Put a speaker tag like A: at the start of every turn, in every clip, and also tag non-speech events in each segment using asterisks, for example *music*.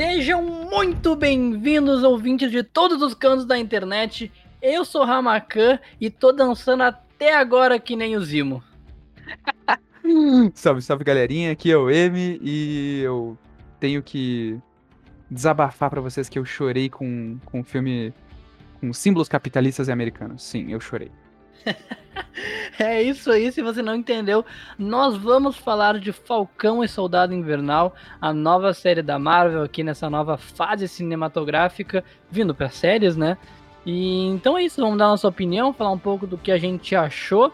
A: Sejam muito bem-vindos, ouvintes de todos os cantos da internet. Eu sou Ramakan e tô dançando até agora que nem o Zimo. *laughs*
B: salve, salve galerinha, aqui é o M e eu tenho que desabafar para vocês que eu chorei com, com filme com símbolos capitalistas e americanos. Sim, eu chorei. *laughs*
A: é isso aí, se você não entendeu, nós vamos falar de Falcão e Soldado Invernal, a nova série da Marvel aqui nessa nova fase cinematográfica, vindo para séries, né? E então é isso, vamos dar nossa opinião, falar um pouco do que a gente achou.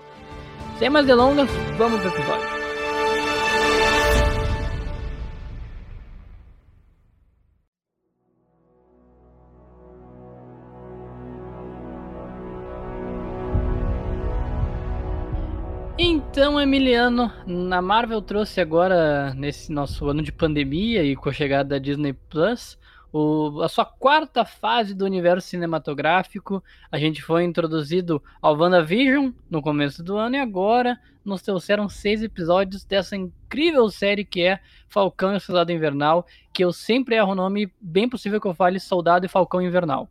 A: Sem mais delongas, vamos pro episódio. Então, Emiliano, a Marvel trouxe agora, nesse nosso ano de pandemia e com a chegada da Disney Plus, o, a sua quarta fase do universo cinematográfico. A gente foi introduzido ao WandaVision no começo do ano e agora nos trouxeram seis episódios dessa incrível série que é Falcão e o Soldado Invernal, que eu sempre erro o nome, bem possível que eu fale Soldado e Falcão Invernal.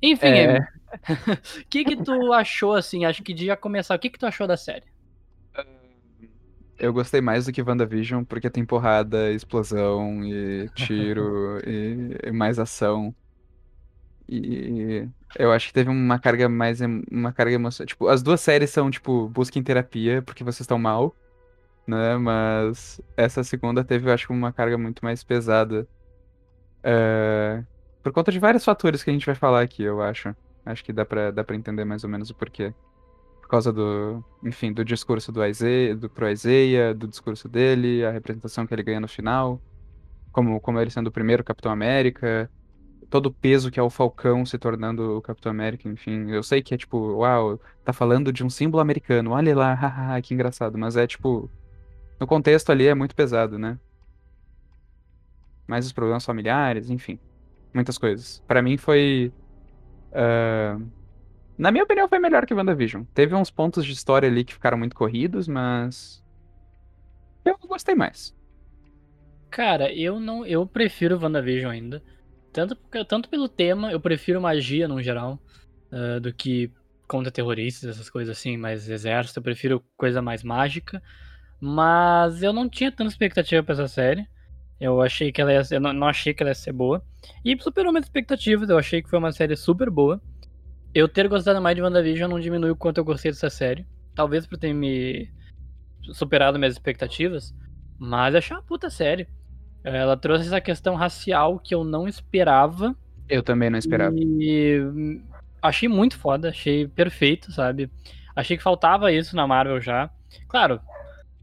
A: Enfim, é... *laughs* o que que tu achou, assim, acho que de já começar, o que que tu achou da série?
B: Eu gostei mais do que WandaVision, porque tem porrada, explosão e tiro *laughs* e, e, mais ação. E eu acho que teve uma carga mais uma carga emocional. Tipo, as duas séries são tipo busca em terapia porque vocês estão mal, né? Mas essa segunda teve, eu acho, uma carga muito mais pesada. É... Por conta de vários fatores que a gente vai falar aqui, eu acho. Acho que dá pra, dá pra entender mais ou menos o porquê por causa do, enfim, do discurso do Isaiah, do pro Isaiah, do discurso dele, a representação que ele ganha no final, como, como ele sendo o primeiro Capitão América, todo o peso que é o Falcão se tornando o Capitão América, enfim, eu sei que é tipo, uau, tá falando de um símbolo americano, olha lá, *laughs* haha, que engraçado, mas é tipo, no contexto ali é muito pesado, né? Mais os problemas familiares, enfim, muitas coisas. Para mim foi uh, na minha opinião, foi melhor que WandaVision. Teve uns pontos de história ali que ficaram muito corridos, mas. Eu gostei mais.
A: Cara, eu não. Eu prefiro WandaVision ainda. Tanto, tanto pelo tema, eu prefiro magia no geral. Uh, do que contra terroristas, essas coisas assim, mais exército. Eu prefiro coisa mais mágica. Mas eu não tinha tanta expectativa pra essa série. Eu achei que ela ia. Eu não, não achei que ela ia ser boa. E superou minhas expectativas. Eu achei que foi uma série super boa. Eu ter gostado mais de WandaVision não diminui o quanto eu gostei dessa série. Talvez por ter me superado minhas expectativas. Mas achei uma puta série. Ela trouxe essa questão racial que eu não esperava.
B: Eu também não esperava.
A: E achei muito foda, achei perfeito, sabe? Achei que faltava isso na Marvel já. Claro,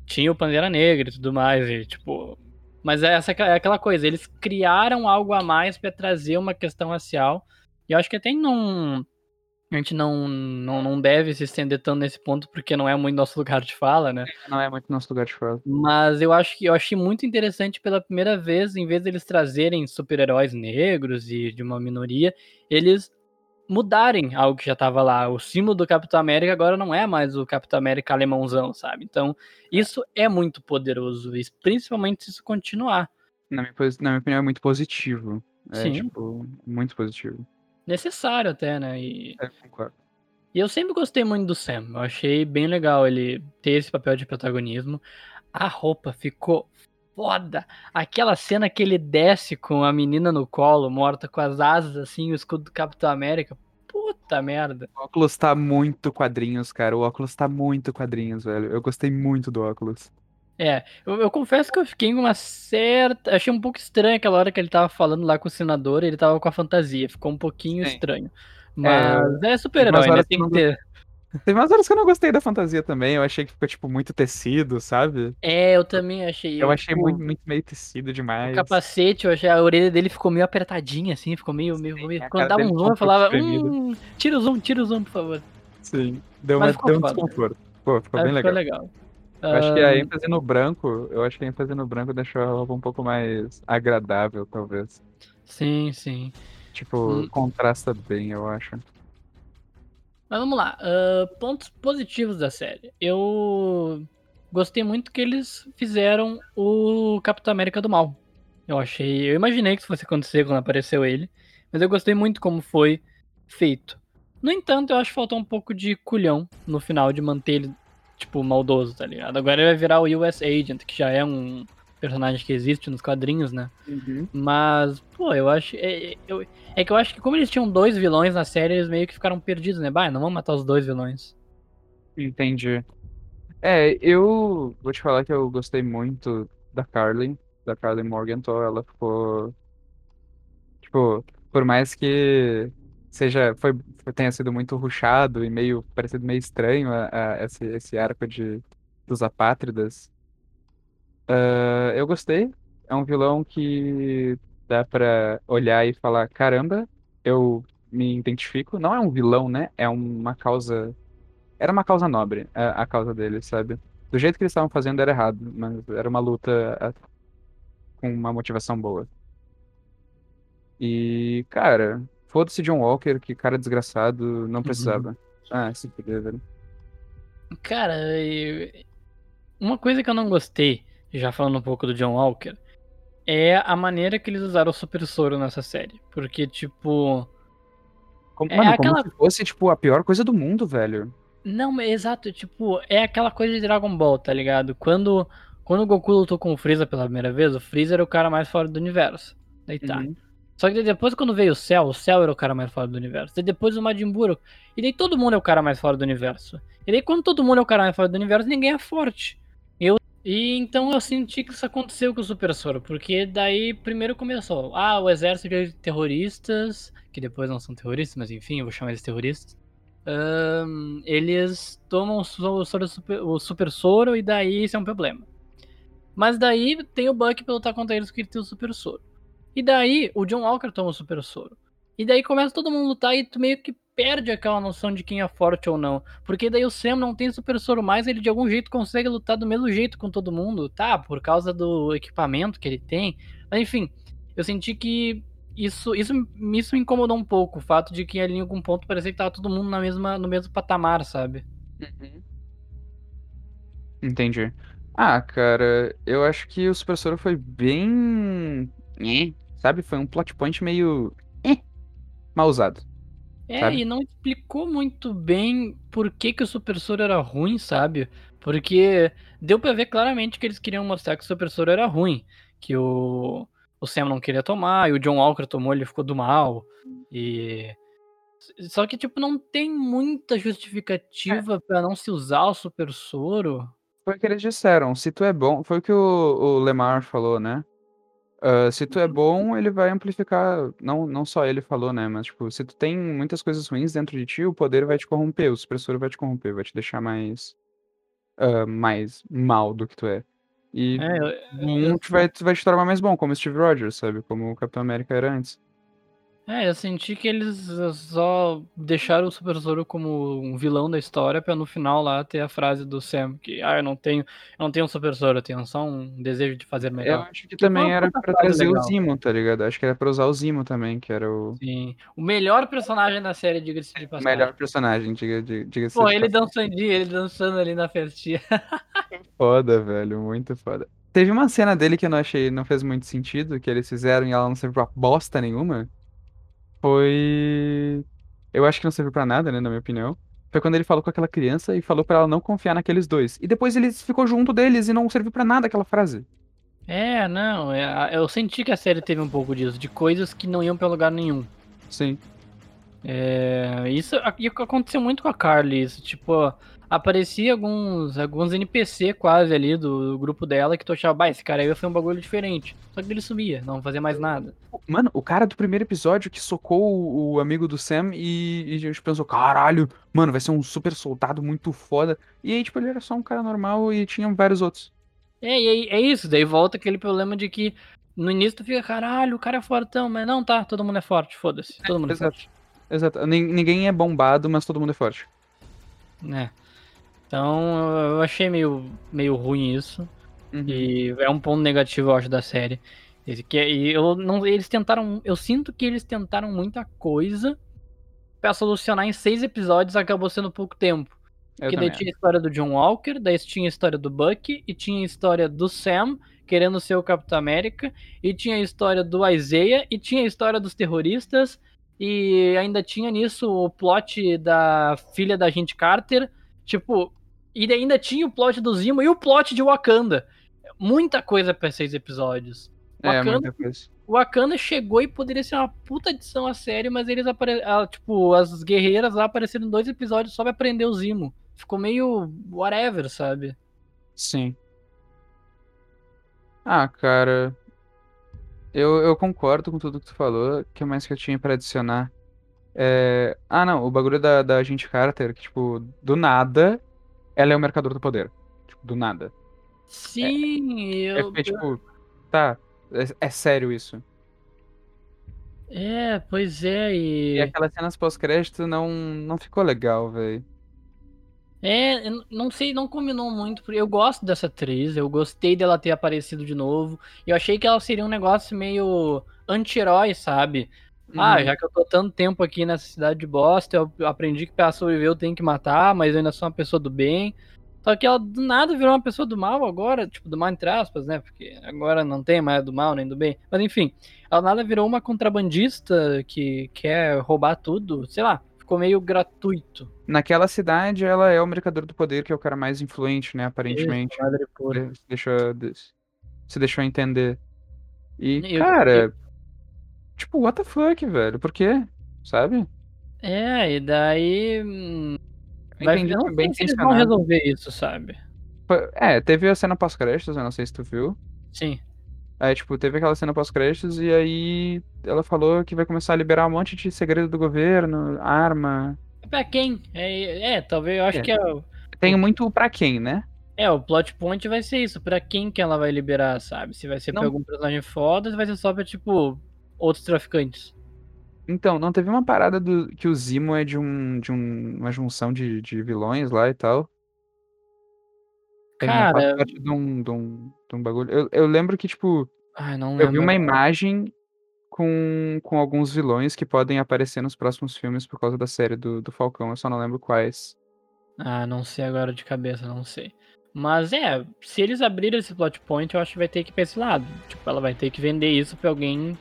A: tinha o Pandeira Negra e tudo mais, e tipo. Mas é essa é aquela coisa, eles criaram algo a mais para trazer uma questão racial. E eu acho que até não a gente não, não, não deve se estender tanto nesse ponto, porque não é muito nosso lugar de fala, né?
B: Não é muito nosso lugar de fala.
A: Mas eu acho que eu achei muito interessante pela primeira vez, em vez deles trazerem super-heróis negros e de uma minoria, eles mudarem algo que já estava lá. O símbolo do Capitão América agora não é mais o Capitão América alemãozão, sabe? Então, isso é muito poderoso, e principalmente se isso continuar.
B: Na minha, na minha opinião, é muito positivo. É, Sim. tipo, muito positivo
A: necessário até, né? E... É, concordo. E eu sempre gostei muito do Sam. Eu achei bem legal ele ter esse papel de protagonismo. A roupa ficou foda. Aquela cena que ele desce com a menina no colo, morta com as asas, assim, o escudo do Capitão América. Puta merda.
B: O óculos tá muito quadrinhos, cara. O óculos tá muito quadrinhos, velho. Eu gostei muito do óculos.
A: É, eu, eu, confesso que eu fiquei uma certa. Achei um pouco estranho aquela hora que ele tava falando lá com o senador, ele tava com a fantasia, ficou um pouquinho Sim. estranho. Mas é, é super-herói, né? Tem que ter.
B: Teve umas horas que eu não gostei da fantasia também. Eu achei que ficou, tipo, muito tecido, sabe?
A: É, eu também achei.
B: Eu, eu achei muito, muito meio tecido demais.
A: O capacete, eu achei a orelha dele ficou meio apertadinha, assim, ficou meio. meio, Sim, meio... Quando dava um zoom, eu falava. Hum, tira o zoom, tira o zoom, por favor.
B: Sim, deu, uma, deu um desconforto. Pô, ficou Mas bem ficou legal. legal. Eu acho que a ênfase no branco, eu acho que a ênfase no branco deixou a roupa um pouco mais agradável, talvez.
A: Sim, sim.
B: Tipo, hum. contrasta bem, eu acho.
A: Mas vamos lá. Uh, pontos positivos da série. Eu gostei muito que eles fizeram o Capitão América do Mal. Eu achei. Eu imaginei que isso fosse acontecer quando apareceu ele. Mas eu gostei muito como foi feito. No entanto, eu acho que faltou um pouco de culhão no final de manter ele, tipo, maldoso, tá ligado? Agora ele vai virar o US Agent, que já é um personagem que existe nos quadrinhos, né?
B: Uhum.
A: Mas, pô, eu acho. É, eu, é que eu acho que como eles tinham dois vilões na série, eles meio que ficaram perdidos, né? Bah, não vamos matar os dois vilões.
B: Entendi. É, eu vou te falar que eu gostei muito da Carly, da Carly Morgenthau. Ela ficou. Tipo, por mais que seja, foi, tenha sido muito rushado e meio, parecido meio estranho a, a esse, esse arco de, dos apátridas, uh, eu gostei. É um vilão que dá pra olhar e falar, caramba, eu me identifico. Não é um vilão, né? É uma causa era uma causa nobre, a, a causa deles, sabe? Do jeito que eles estavam fazendo era errado, mas era uma luta a, com uma motivação boa. E, cara, foda-se John Walker, que cara desgraçado, não precisava. Uhum. Ah, se fuder, velho.
A: Cara, eu... uma coisa que eu não gostei, já falando um pouco do John Walker, é a maneira que eles usaram o Super Soro nessa série. Porque, tipo.
B: Como, é mano, aquela... como se fosse, tipo, a pior coisa do mundo, velho.
A: Não, exato, tipo, é aquela coisa de Dragon Ball, tá ligado? Quando, quando o Goku lutou com o Freeza pela primeira vez, o Freeza era o cara mais fora do universo. Daí tá. Uhum. Só que depois quando veio o Cell, o Cell era o cara mais fora do universo. E depois o Majin Buu, e daí todo mundo é o cara mais fora do universo. E daí quando todo mundo é o cara mais fora do universo, ninguém é forte. Eu e então eu senti que isso aconteceu com o Super Soro, porque daí primeiro começou, ah, o exército de terroristas, que depois não são terroristas, mas enfim, eu vou chamar eles terroristas um, eles tomam o, soro, o super soro e daí isso é um problema. Mas daí tem o Buck pra lutar contra eles que tem o super soro. E daí o John Walker toma o super soro. E daí começa todo mundo a lutar e tu meio que perde aquela noção de quem é forte ou não. Porque daí o Sam não tem super soro mais, ele de algum jeito consegue lutar do mesmo jeito com todo mundo, tá? Por causa do equipamento que ele tem. Mas enfim, eu senti que isso, isso, isso me incomodou um pouco, o fato de que ali em algum ponto parecia que tava todo mundo na mesma, no mesmo patamar, sabe? Uhum.
B: Entendi. Ah, cara, eu acho que o Super Soro foi bem. Sabe? Foi um plot point meio. mal usado.
A: É,
B: sabe?
A: e não explicou muito bem por que, que o Super Soro era ruim, sabe? Porque deu pra ver claramente que eles queriam mostrar que o Super Soro era ruim. Que o o Sam não queria tomar, e o John Walker tomou, ele ficou do mal. E. Só que, tipo, não tem muita justificativa é. para não se usar o super soro.
B: Foi o que eles disseram. Se tu é bom. Foi o que o, o Lemar falou, né? Uh, se tu é bom, ele vai amplificar. Não, não só ele falou, né? Mas, tipo, se tu tem muitas coisas ruins dentro de ti, o poder vai te corromper, o super vai te corromper, vai te deixar mais. Uh, mais mal do que tu é. E é, um vai, vai te tornar mais bom, como Steve Rogers, sabe? Como o Capitão América era antes.
A: É, eu senti que eles só deixaram o Super Zoro como um vilão da história pra no final lá ter a frase do Sam que, ah, eu não tenho, eu não tenho um Super Zoro, eu tenho só um desejo de fazer melhor.
B: Eu acho que, que também era pra trazer legal. o Zimo, tá ligado? Acho que era pra usar o Zimo também, que era o...
A: Sim, o melhor personagem da série, diga-se de passagem.
B: O melhor personagem, diga-se diga
A: Pô, ele dançando, ele dançando ali na festinha. *laughs*
B: foda, velho, muito foda. Teve uma cena dele que eu não achei, não fez muito sentido, que eles fizeram e ela não serviu pra bosta nenhuma foi. Eu acho que não serviu pra nada, né, na minha opinião. Foi quando ele falou com aquela criança e falou para ela não confiar naqueles dois. E depois ele ficou junto deles e não serviu para nada aquela frase.
A: É, não, é, eu senti que a série teve um pouco disso, de coisas que não iam pra lugar nenhum.
B: Sim.
A: É, isso aconteceu muito com a Carly, isso, tipo, aparecia alguns, alguns NPC quase ali do, do grupo dela que tu achava, bah, esse cara aí foi um bagulho diferente. Só que ele sumia, não fazia mais nada.
B: Mano, o cara do primeiro episódio que socou o, o amigo do Sam e, e, a gente pensou, caralho, mano, vai ser um super soldado muito foda. E aí, tipo, ele era só um cara normal e tinha vários outros.
A: É, e aí, é isso, daí volta aquele problema de que no início tu fica, caralho, o cara é fortão, mas não tá, todo mundo é forte, foda-se, todo mundo é, é forte.
B: Exato, ninguém é bombado, mas todo mundo é forte.
A: É. Então eu achei meio, meio ruim isso. Uhum. E é um ponto negativo, eu acho, da série. Que, e eu não, eles tentaram. Eu sinto que eles tentaram muita coisa para solucionar em seis episódios, acabou sendo pouco tempo.
B: Eu
A: que daí tinha a história do John Walker, daí tinha a história do Bucky, e tinha a história do Sam, querendo ser o Capitão América, e tinha a história do Isaiah, e tinha a história dos terroristas, e ainda tinha nisso o plot da filha da gente Carter, tipo, e ainda tinha o plot do Zimo e o plot de Wakanda. Muita coisa pra seis episódios.
B: É,
A: Wakanda,
B: muita coisa.
A: Wakanda chegou e poderia ser uma puta edição a série, mas eles apareceram, tipo, as guerreiras lá apareceram em dois episódios só pra prender o Zimo. Ficou meio whatever, sabe?
B: Sim. Ah, cara. Eu, eu concordo com tudo que tu falou. O que mais que eu tinha pra adicionar? É... Ah, não. O bagulho da, da agente Carter, que, tipo, do nada, ela é o mercador do poder. Tipo, do nada.
A: Sim,
B: É
A: eu.
B: porque, tipo, tá. É, é sério isso.
A: É, pois é,
B: E
A: e.
B: aquelas cenas pós-crédito não, não ficou legal, velho.
A: É, não sei, não combinou muito, porque eu gosto dessa atriz, eu gostei dela ter aparecido de novo. Eu achei que ela seria um negócio meio anti-herói, sabe? Ah,
B: Uhum.
A: já que eu tô tanto tempo aqui nessa cidade de bosta, eu aprendi que pra sobreviver eu tenho que matar, mas eu ainda sou uma pessoa do bem. Só que ela do nada virou uma pessoa do mal agora, tipo, do mal entre aspas, né? Porque agora não tem mais do mal nem do bem. Mas enfim, ela nada virou uma contrabandista que quer roubar tudo, sei lá, ficou meio gratuito.
B: Naquela cidade, ela é o mercador do poder, que é o cara mais influente, né? Aparentemente.
A: Isso, madre pura.
B: Se deixou, se deixou entender. E,
A: Eu-
B: cara, tipo, what the fuck, velho? Por quê? Sabe?
A: É, e daí. hum, Vai, eu não
B: que
A: eles vão resolver isso, sabe?
B: É, teve a cena pós-créditos, eu não sei se tu viu.
A: Sim.
B: Aí, tipo, teve aquela cena pós-créditos e aí ela falou que vai começar a liberar um monte de segredo do governo, arma.
A: Pra quem? É, é, talvez eu acho
B: É.
A: que é, o-
B: Tem muito pra quem, né?
A: é, o plot point vai ser isso. Pra quem que ela vai liberar, sabe? Se vai ser pra
B: Não.
A: algum personagem foda, se vai ser só pra, tipo, outros traficantes.
B: Então, não teve uma parada do que o Zimo é de, um, de um- uma junção de, de vilões lá e tal.
A: Cara,
B: parte de um, de um, de um bagulho. Eu, eu lembro que, tipo,
A: ai, não
B: eu vi
A: lembro.
B: uma
A: agora.
B: imagem com, com alguns vilões que podem aparecer nos próximos filmes por causa da série do, do Falcão. Eu só não lembro quais.
A: Ah, não sei agora de cabeça, não sei. Mas é, se eles abrirem esse plot point, eu acho que vai ter que ir pra esse lado. Tipo, ela vai ter que vender isso pra alguém,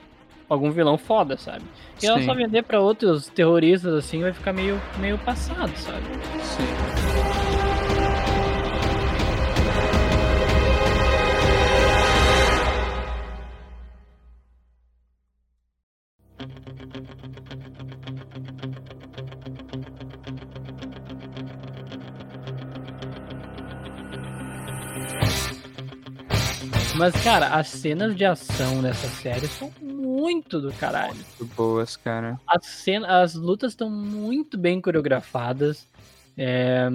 A: algum vilão foda, sabe? E ela só
B: Sim,
A: vender pra outros terroristas assim vai ficar meio, meio passado, sabe?
B: sim.
A: Mas, cara, as cenas de ação dessa série são muito do caralho.
B: Muito boas, cara.
A: As, cena, as lutas estão muito bem coreografadas. É,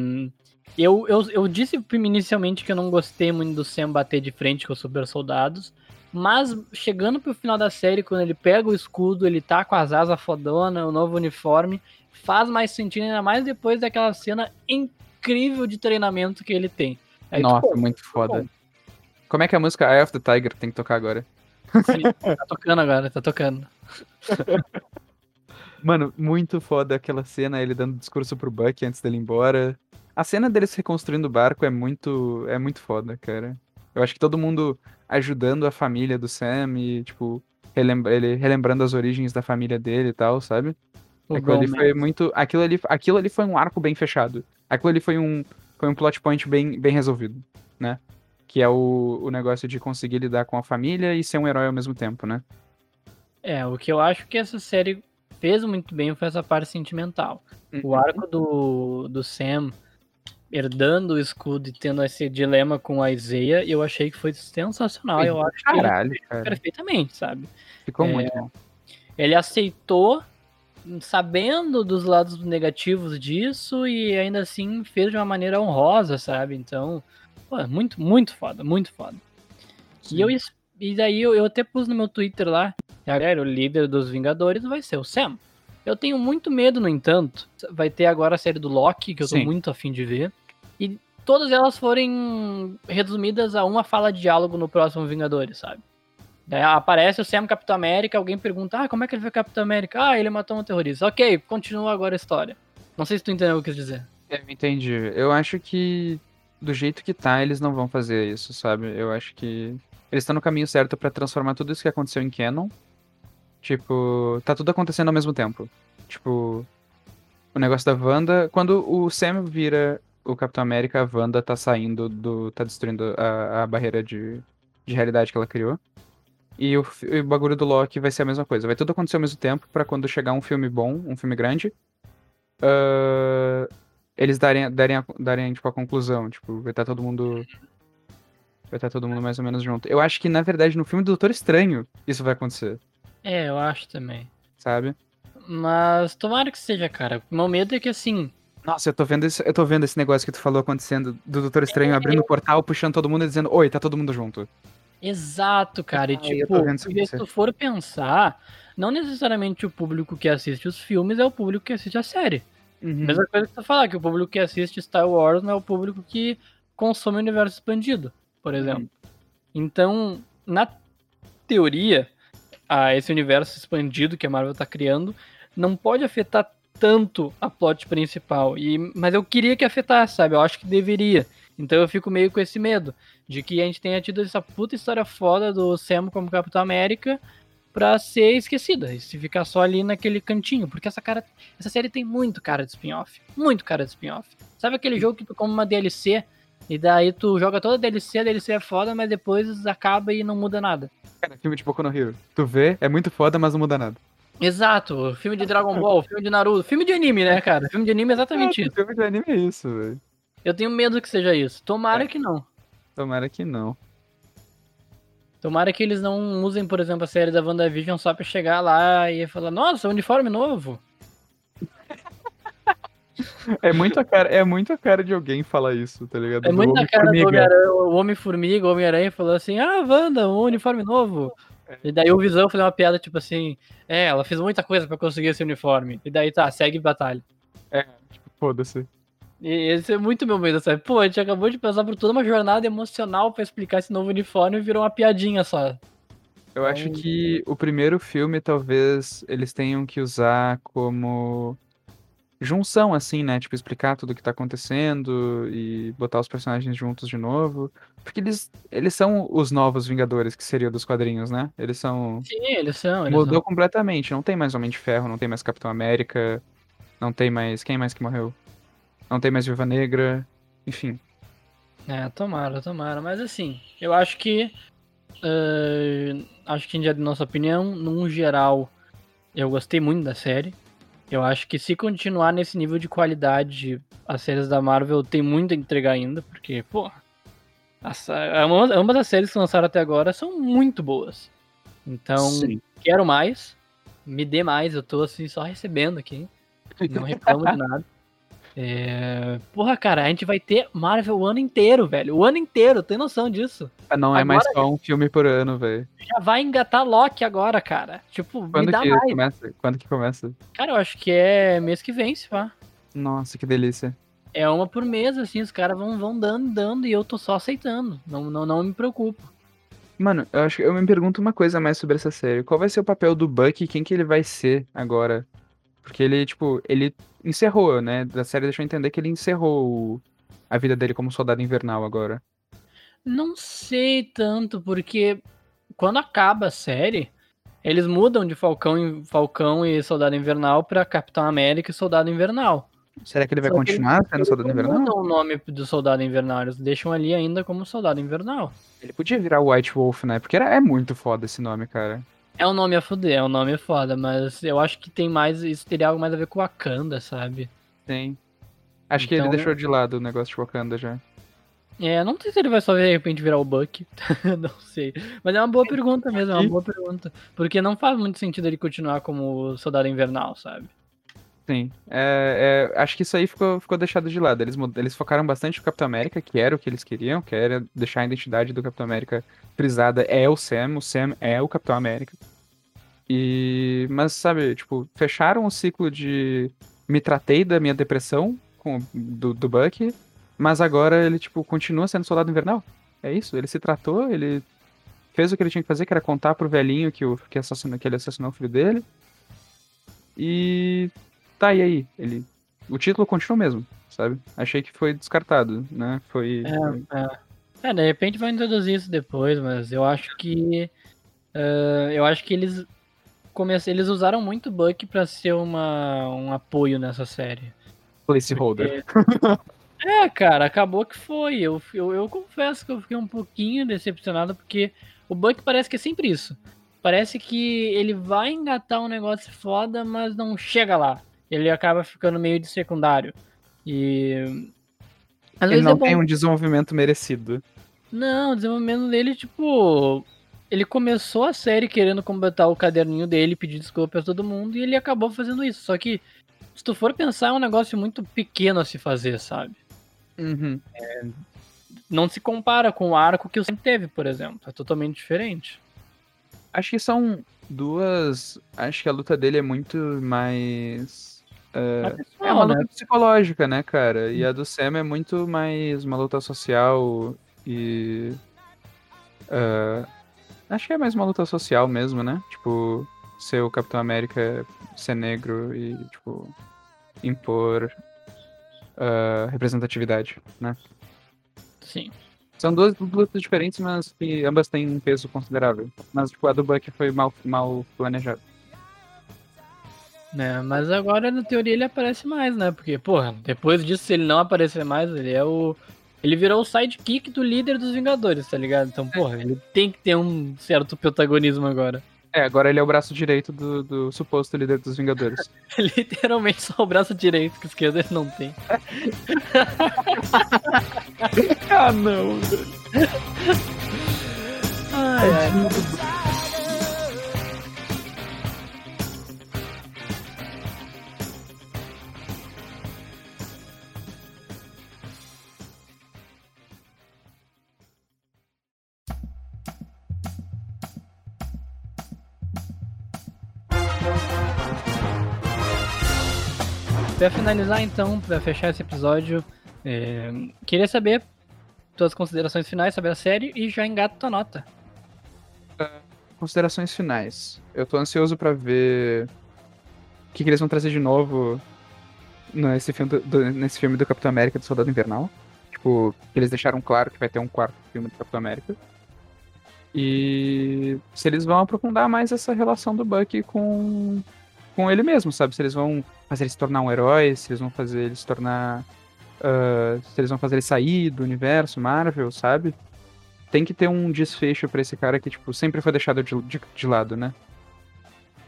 A: eu, eu, eu disse inicialmente que eu não gostei muito do Sam bater de frente com os super soldados. Mas chegando pro final da série, quando ele pega o escudo, ele tá com as asas fodona, o novo uniforme, faz mais sentido, ainda mais depois daquela cena incrível de treinamento que ele tem. Aí, tu,
B: Nossa,
A: pô,
B: muito foda. Como é que é a música Eye of the Tiger tem que tocar agora?
A: Tá tocando agora, tá tocando.
B: Mano, muito foda aquela cena, ele dando discurso pro Bucky antes dele ir embora. A cena deles reconstruindo o barco é muito, é muito foda, cara. Eu acho que todo mundo ajudando a família do Sam e, tipo, relembra, ele relembrando as origens da família dele e tal, sabe?
A: O
B: Aquilo ali foi muito. Aquilo ali, aquilo ali foi um arco bem fechado. Aquilo ali foi um, foi um plot point bem, bem resolvido, né? Que é o, o negócio de conseguir lidar com a família e ser um herói ao mesmo tempo, né?
A: É, o que eu acho que essa série fez muito bem foi essa parte sentimental. O
B: Uhum.
A: arco do, do Sam herdando o escudo e tendo esse dilema com a Isaiah, eu achei que foi sensacional.
B: Foi
A: Eu acho que
B: Caralho,
A: fez
B: cara.
A: perfeitamente, sabe?
B: Ficou
A: É,
B: muito bom.
A: Ele aceitou, sabendo dos lados negativos disso, e ainda assim fez de uma maneira honrosa, sabe? Então, pô, muito, muito foda, muito foda. E, eu, e daí eu, eu até pus no meu Twitter lá, galera, o líder dos Vingadores vai ser o Sam. Eu tenho muito medo, no entanto, vai ter agora a série do Loki, que eu tô
B: Sim.
A: muito afim de ver, e todas elas forem resumidas a uma fala de diálogo no próximo Vingadores, sabe? Daí aparece o Sam Capitão América, alguém pergunta, ah, como é que ele foi Capitão América? Ah, ele matou um terrorista. Ok, continua agora a história. Não sei se tu entendeu o que eu quis dizer.
B: É, eu entendi. Eu acho que do jeito que tá, eles não vão fazer isso, sabe? Eu acho que eles estão no caminho certo pra transformar tudo isso que aconteceu em canon. Tipo, tá tudo acontecendo ao mesmo tempo. Tipo, o negócio da Wanda, quando o Sam vira o Capitão América, a Wanda tá saindo do. tá destruindo a, a barreira de, de realidade que ela criou. E o, o bagulho do Loki vai ser a mesma coisa. Vai tudo acontecer ao mesmo tempo pra quando chegar um filme bom, um filme grande. ah, eles darem, darem, a- darem, tipo, a conclusão. Tipo, vai estar todo mundo. Vai estar todo mundo mais ou menos junto. Eu acho que, na verdade, no filme do Doutor Estranho, isso vai acontecer,
A: É, eu acho também.
B: sabe?
A: Mas tomara que seja, cara. O meu medo é que assim.
B: Nossa, eu tô vendo esse, eu tô vendo esse negócio que tu falou acontecendo do Doutor Estranho abrindo o portal, puxando todo mundo e dizendo, oi, tá todo mundo junto.
A: Exato, cara. E
B: Ah, eu
A: tipo, se tu for pensar, não necessariamente o público que assiste os filmes é o público que assiste a série.
B: Uhum.
A: Mesma coisa que tu falar, que o público que assiste Star Wars não é o público que consome o universo expandido, por
B: Uhum.
A: exemplo. Então, na teoria, a esse universo expandido que a Marvel tá criando não pode afetar tanto a plot principal. E, mas eu queria que afetasse, sabe? Eu acho que deveria. Então eu fico meio com esse medo de que a gente tenha tido essa puta história foda do Sam como Capitão América pra ser esquecida e se ficar só ali naquele cantinho, porque essa cara, essa série tem muito cara de spin-off, muito cara de spin-off. Sabe aquele jogo que tu come uma DLC e daí tu joga toda a DLC, a DLC é foda, mas depois acaba e não muda nada.
B: Cara, filme de Boku no Hero. Tu vê, é muito foda, mas não muda nada.
A: Exato, filme de Dragon *laughs* Ball, filme de Naruto, filme de anime, né, cara? Filme de anime é exatamente
B: Ah,
A: isso.
B: Filme de anime é isso, velho.
A: Eu tenho medo que seja isso. Tomara
B: É.
A: que não.
B: Tomara que não.
A: Tomara que eles não usem, por exemplo, a série da WandaVision só pra chegar lá e falar, nossa, uniforme novo.
B: É muito a cara, é muito a cara de alguém falar isso, tá ligado?
A: É muito na cara do
B: Homem-Formiga.
A: Homem-Aranha, o Homem-Formiga, o Homem-Aranha falou assim, ah, Wanda, um uniforme novo. E daí o Visão fez uma piada tipo assim, é, ela fez muita coisa pra conseguir esse uniforme. E daí tá, segue batalha.
B: É, tipo, foda-se.
A: E esse é muito meu medo, sabe? Pô, a gente acabou de passar por toda uma jornada emocional pra explicar esse novo uniforme e virou uma piadinha só.
B: Eu acho que o primeiro filme, talvez, eles tenham que usar como junção, assim, né? Tipo, explicar tudo o que tá acontecendo e botar os personagens juntos de novo. Porque eles, eles são os novos Vingadores, que seria dos quadrinhos, né? Eles são.
A: Sim, eles são, eles
B: Mudou
A: são.
B: completamente. Não tem mais Homem de Ferro, não tem mais Capitão América, não tem mais. Quem mais que morreu? Não tem mais Viúva Negra. Enfim.
A: É, tomara, tomara. Mas assim, eu acho que. eh, acho que, de nossa opinião, num geral, eu gostei muito da série. Eu acho que se continuar nesse nível de qualidade, as séries da Marvel tem muito a entregar ainda, porque, pô. as- ambas ambas as séries que lançaram até agora são muito boas. Então,
B: Sim.
A: quero mais. Me dê mais, eu tô assim, só recebendo aqui. Não reclamo de *laughs* nada. É... Porra, cara, a gente vai ter Marvel o ano inteiro, velho. O ano inteiro, tem noção disso?
B: Não é mais
A: Agora-
B: só um filme por ano, velho.
A: Já vai engatar Loki agora, cara. Tipo,
B: Quando
A: me dá
B: que
A: mais.
B: começa? Quando que começa?
A: Cara, eu acho que é mês que vem, se pá.
B: Nossa, que delícia.
A: É uma por mês, assim, os caras vão, vão dando, dando, e eu tô só aceitando. Não, não, não me preocupo.
B: Mano, eu acho que eu me pergunto uma coisa mais sobre essa série. Qual vai ser o papel do Bucky e quem que ele vai ser agora? Porque ele, tipo, ele encerrou, né? Da série deixou entender que ele encerrou a vida dele como soldado invernal agora.
A: Não sei tanto, porque quando acaba a série, eles mudam de Falcão, em- Falcão e Soldado Invernal pra Capitão América e Soldado Invernal.
B: Será que ele vai
A: Só
B: continuar sendo
A: Eles
B: soldado invernal?
A: mudam o nome do Soldado Invernal, eles deixam ali ainda como Soldado Invernal.
B: Ele podia virar White Wolf, né? Porque era, é muito foda esse nome, cara.
A: É um nome a fuder, é um nome foda, mas eu acho que tem mais. Isso teria algo mais a ver com Wakanda, sabe?
B: Tem. Acho que ele
A: Então-
B: deixou de lado o negócio de Wakanda já.
A: É, não sei se ele vai só de repente virar o Buck. *laughs* não sei. Mas é uma boa pergunta mesmo, é uma boa pergunta. Porque não faz muito sentido ele continuar como soldado invernal, sabe?
B: Sim. É, é, acho que isso aí ficou, ficou deixado de lado. Eles, eles focaram bastante no Capitão América, que era o que eles queriam, que era deixar a identidade do Capitão América frisada. É o Sam, o Sam é o Capitão América. E. Mas, sabe, tipo, fecharam o ciclo de me tratei da minha depressão com, do, do Bucky, mas agora ele, tipo, continua sendo soldado invernal. É isso, ele se tratou, ele fez o que ele tinha que fazer, que era contar pro velhinho que, o, que, assassinou, que ele assassinou o filho dele. E Tá, e aí? Ele. O título continua o mesmo. sabe? Achei que foi descartado, né? Foi.
A: É, é. é de repente vai introduzir isso depois, mas eu acho que. Uh, eu acho que eles. Come... Eles usaram muito Buck pra ser uma, um apoio nessa série.
B: Placeholder.
A: Porque... É, cara, acabou que foi. Eu, eu, eu confesso que eu fiquei um pouquinho decepcionado, porque o Buck parece que é sempre isso. Parece que ele vai engatar um negócio foda, mas não chega lá. Ele acaba ficando meio de secundário. E.
B: Às ele não é tem um desenvolvimento merecido.
A: Não, o desenvolvimento dele, tipo. Ele começou a série querendo completar o caderninho dele, pedir desculpas a todo mundo, e ele acabou fazendo isso. Só que, se tu for pensar, é um negócio muito pequeno a se fazer, sabe?
B: Uhum.
A: É, não se compara com o arco que o sempre teve, por exemplo. É totalmente diferente.
B: Acho que são duas. Acho que a luta dele é muito mais. Uh, pessoal, é uma luta né? psicológica, né, cara? E a do Sam é muito mais uma luta social e. Uh, acho que é mais uma luta social mesmo, né? Tipo, ser o Capitão América ser negro e, tipo, impor uh, representatividade, né?
A: Sim.
B: São duas lutas diferentes, mas ambas têm um peso considerável. Mas tipo, a do Buck foi mal, mal planejada.
A: É, mas agora na teoria ele aparece mais, né? Porque, porra, depois disso, se ele não aparecer mais, ele é o. Ele virou o sidekick do líder dos Vingadores, tá ligado? Então, porra, ele tem que ter um certo protagonismo agora.
B: É, agora ele é o braço direito do, do suposto líder dos Vingadores. *laughs*
A: Literalmente só o braço direito, que o esquerdo ele não tem. *laughs*
B: ah, não.
A: Ai, ai. Para finalizar, então, para fechar esse episódio, é... queria saber tuas considerações finais sobre a série e já engato tua nota.
B: Uh, considerações finais. Eu tô ansioso para ver o que, que, eles vão trazer de novo nesse filme do, do, nesse filme do Capitão América do Soldado Invernal. Tipo, eles deixaram claro que vai ter um quarto filme do Capitão América. E se eles vão aprofundar mais essa relação do Bucky com, com ele mesmo, sabe? Se eles vão fazer ele se tornar um herói, se eles vão fazer ele se tornar. Uh, se eles vão fazer ele sair do universo Marvel, sabe? Tem que ter um desfecho para esse cara que, tipo, sempre foi deixado de, de, de, lado, né?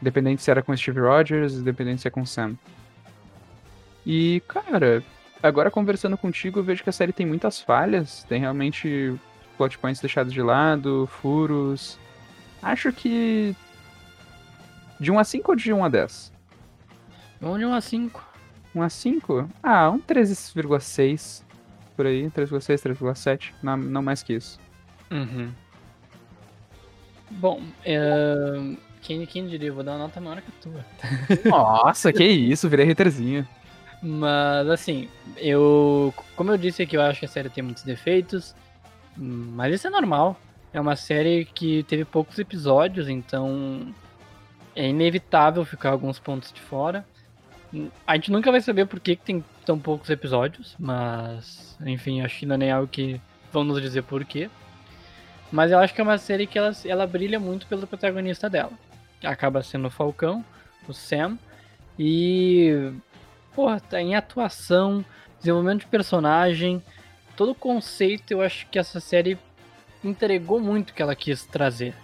B: Independente se era com Steve Rogers, independente se é com Sam. E, cara, agora conversando contigo, eu vejo que a série tem muitas falhas. Tem realmente plot points deixados de lado, furos. Acho que de 1 a 5 ou de 1 a 10?
A: Vamos de 1 a 5.
B: 1 a 5? Ah, um 13,6 por aí, 3,6, 3,7, não, não mais que isso.
A: Uhum. Bom, uh, quem, quem diria, eu vou dar uma nota maior que a tua. *laughs*
B: Nossa, que isso, virei haterzinho.
A: Mas assim, eu. Como eu disse aqui, eu acho que a série tem muitos defeitos. Mas isso é normal. É uma série que teve poucos episódios, então é inevitável ficar alguns pontos de fora. A gente nunca vai saber por que, que tem tão poucos episódios, mas enfim, acho que não é nem algo que vão nos dizer por quê. Mas eu acho que é uma série que ela, ela brilha muito pelo protagonista dela. Acaba sendo o Falcão, o Sam. E. Porra, tá em atuação, desenvolvimento de personagem, todo o conceito, eu acho que essa série entregou muito o que ela quis trazer.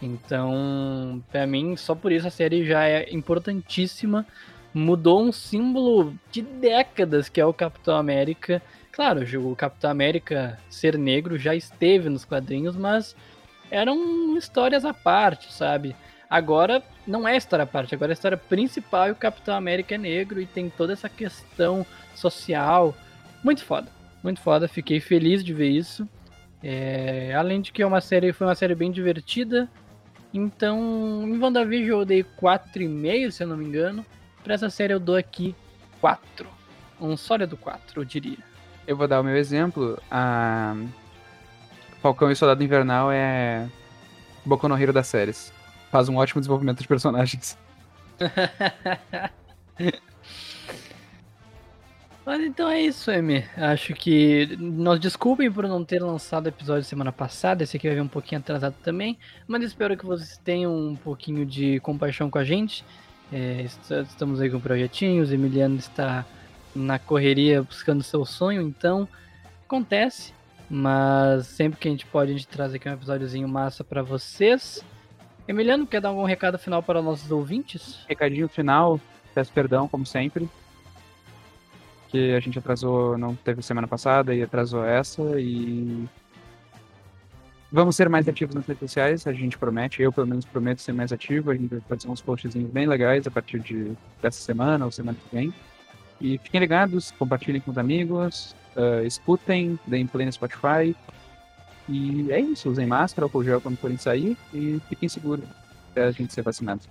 A: Então, para mim, só por isso a série já é importantíssima. Mudou um símbolo de décadas que é o Capitão América. Claro, o Capitão América ser negro já esteve nos quadrinhos, mas eram histórias à parte, sabe? Agora não é história à parte, agora a história principal é o Capitão América é negro e tem toda essa questão social. Muito foda, muito foda, fiquei feliz de ver isso. É, além de que é uma série, foi uma série bem divertida, então, em WandaVision eu dei 4,5, se eu não me engano. Pra essa série eu dou aqui 4. Um sólido 4, eu diria.
B: Eu vou dar o meu exemplo. A Falcão e Soldado Invernal é Boku no Hero das séries. Faz um ótimo desenvolvimento de personagens. *laughs*
A: Mas então é isso, Emi. Acho que nós desculpem por não ter lançado o episódio semana passada. Esse aqui vai vir um pouquinho atrasado também. Mas espero que vocês tenham um pouquinho de compaixão com a gente. É, estamos aí com projetinhos. Emiliano está na correria buscando seu sonho, então acontece. Mas sempre que a gente pode, a gente traz aqui um episódiozinho massa para vocês. Emiliano, quer dar algum recado final para nossos ouvintes?
B: Recadinho final, peço perdão, como sempre que a gente atrasou, não teve semana passada e atrasou essa e vamos ser mais ativos nas redes sociais, a gente promete, eu pelo menos prometo ser mais ativo, a gente vai fazer uns postzinhos bem legais a partir de dessa semana ou semana que vem. E fiquem ligados, compartilhem com os amigos, uh, escutem, deem play no Spotify. E é isso, usem máscara, álcool gel quando forem sair e fiquem seguros até a gente ser vacinado.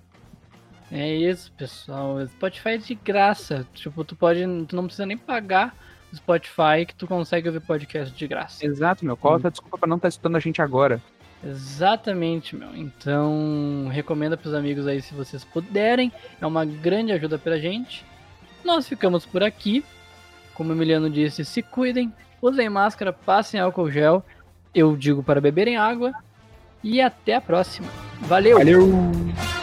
A: É isso, pessoal. Spotify é de graça. Tipo, tu pode. Tu não precisa nem pagar o Spotify que tu consegue ouvir podcast de graça.
B: Exato, meu. Qual hum. desculpa pra não estar tá escutando a gente agora?
A: Exatamente, meu. Então, recomenda pros amigos aí se vocês puderem. É uma grande ajuda pra gente. Nós ficamos por aqui. Como o Emiliano disse, se cuidem, usem máscara, passem álcool gel. Eu digo para beberem água. E até a próxima. Valeu!
B: Valeu!